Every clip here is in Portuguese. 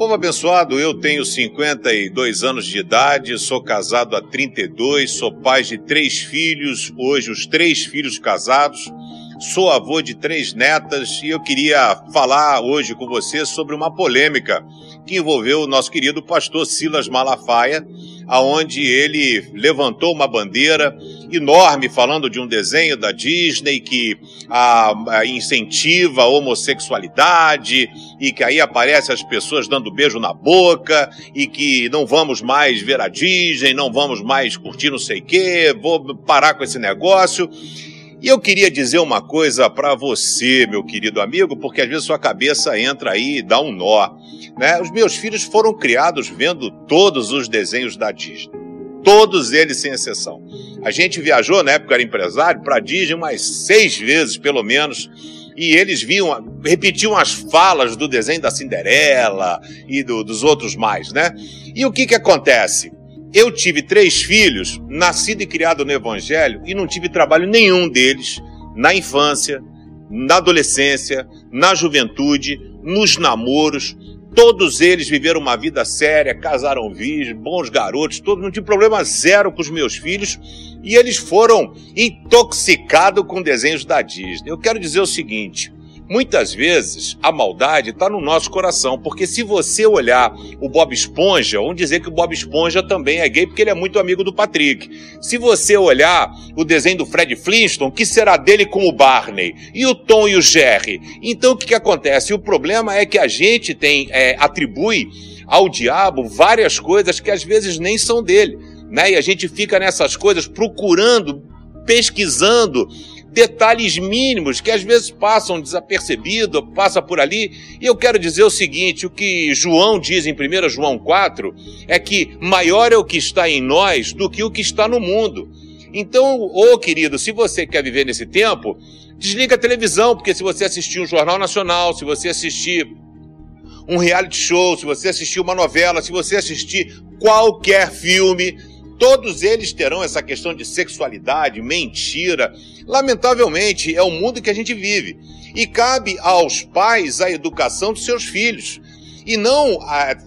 Povo abençoado, eu tenho 52 anos de idade, sou casado há 32, sou pai de três filhos, hoje os três filhos casados, sou avô de três netas e eu queria falar hoje com você sobre uma polêmica que envolveu o nosso querido pastor Silas Malafaia, aonde ele levantou uma bandeira enorme falando de um desenho da Disney que a, a incentiva a homossexualidade e que aí aparece as pessoas dando beijo na boca e que não vamos mais ver a Disney, não vamos mais curtir não sei o quê, vou parar com esse negócio. E eu queria dizer uma coisa para você, meu querido amigo, porque às vezes sua cabeça entra aí e dá um nó. Né? Os meus filhos foram criados vendo todos os desenhos da Disney. Todos eles, sem exceção. A gente viajou, na época era empresário, para Disney umas seis vezes, pelo menos, e eles viam, repetiam as falas do desenho da Cinderela e do, dos outros mais, né? E o que que acontece? Eu tive três filhos, nascido e criado no Evangelho, e não tive trabalho nenhum deles na infância, na adolescência, na juventude, nos namoros. Todos eles viveram uma vida séria, casaram virgens, bons garotos, todos não tive problema zero com os meus filhos e eles foram intoxicados com desenhos da Disney. Eu quero dizer o seguinte: Muitas vezes a maldade está no nosso coração, porque se você olhar o Bob Esponja, vamos dizer que o Bob Esponja também é gay porque ele é muito amigo do Patrick. Se você olhar o desenho do Fred Flintstone, que será dele com o Barney? E o Tom e o Jerry? Então o que, que acontece? O problema é que a gente tem, é, atribui ao diabo várias coisas que às vezes nem são dele. Né? E a gente fica nessas coisas procurando, pesquisando detalhes mínimos que às vezes passam desapercebido, passa por ali. E eu quero dizer o seguinte: o que João diz em 1 João 4 é que maior é o que está em nós do que o que está no mundo. Então, ô querido, se você quer viver nesse tempo, desliga a televisão, porque se você assistir um Jornal Nacional, se você assistir um reality show, se você assistir uma novela, se você assistir qualquer filme, Todos eles terão essa questão de sexualidade, mentira. Lamentavelmente, é o mundo que a gente vive. E cabe aos pais a educação dos seus filhos. E não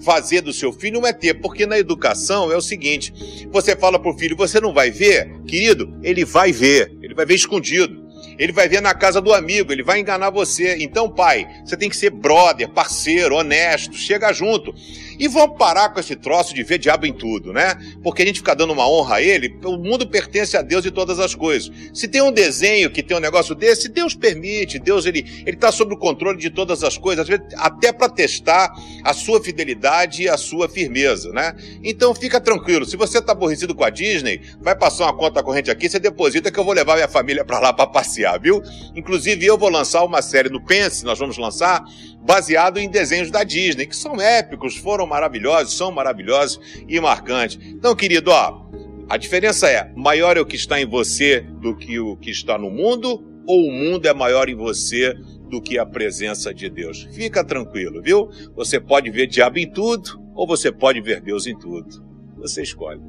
fazer do seu filho um ET, porque na educação é o seguinte: você fala para o filho, você não vai ver, querido, ele vai ver, ele vai ver escondido. Ele vai ver na casa do amigo, ele vai enganar você. Então, pai, você tem que ser brother, parceiro, honesto, chega junto. E vamos parar com esse troço de ver diabo em tudo, né? Porque a gente fica dando uma honra a ele, o mundo pertence a Deus e todas as coisas. Se tem um desenho que tem um negócio desse, Deus permite, Deus ele ele tá sob o controle de todas as coisas, até para testar a sua fidelidade e a sua firmeza, né? Então fica tranquilo, se você tá aborrecido com a Disney, vai passar uma conta corrente aqui, você deposita que eu vou levar minha família para lá para passear viu? Inclusive, eu vou lançar uma série no Pense, nós vamos lançar, baseado em desenhos da Disney, que são épicos, foram maravilhosos, são maravilhosos e marcantes. Então, querido, ó, a diferença é: maior é o que está em você do que o que está no mundo, ou o mundo é maior em você do que a presença de Deus? Fica tranquilo, viu? Você pode ver diabo em tudo, ou você pode ver Deus em tudo. Você escolhe.